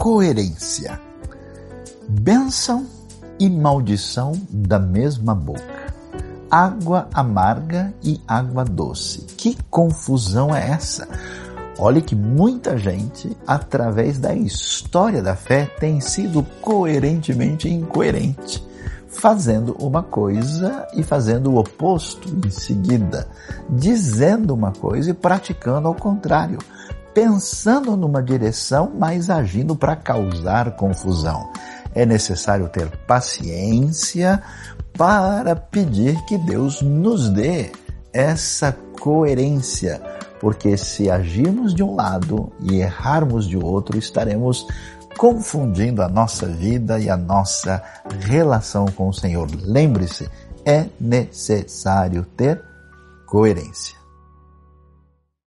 coerência. Bênção e maldição da mesma boca. Água amarga e água doce. Que confusão é essa? Olhe que muita gente, através da história da fé, tem sido coerentemente incoerente, fazendo uma coisa e fazendo o oposto em seguida, dizendo uma coisa e praticando ao contrário, pensando numa direção, mas agindo para causar confusão. É necessário ter paciência para pedir que Deus nos dê essa coerência, porque se agirmos de um lado e errarmos de outro, estaremos confundindo a nossa vida e a nossa relação com o Senhor. Lembre-se, é necessário ter coerência.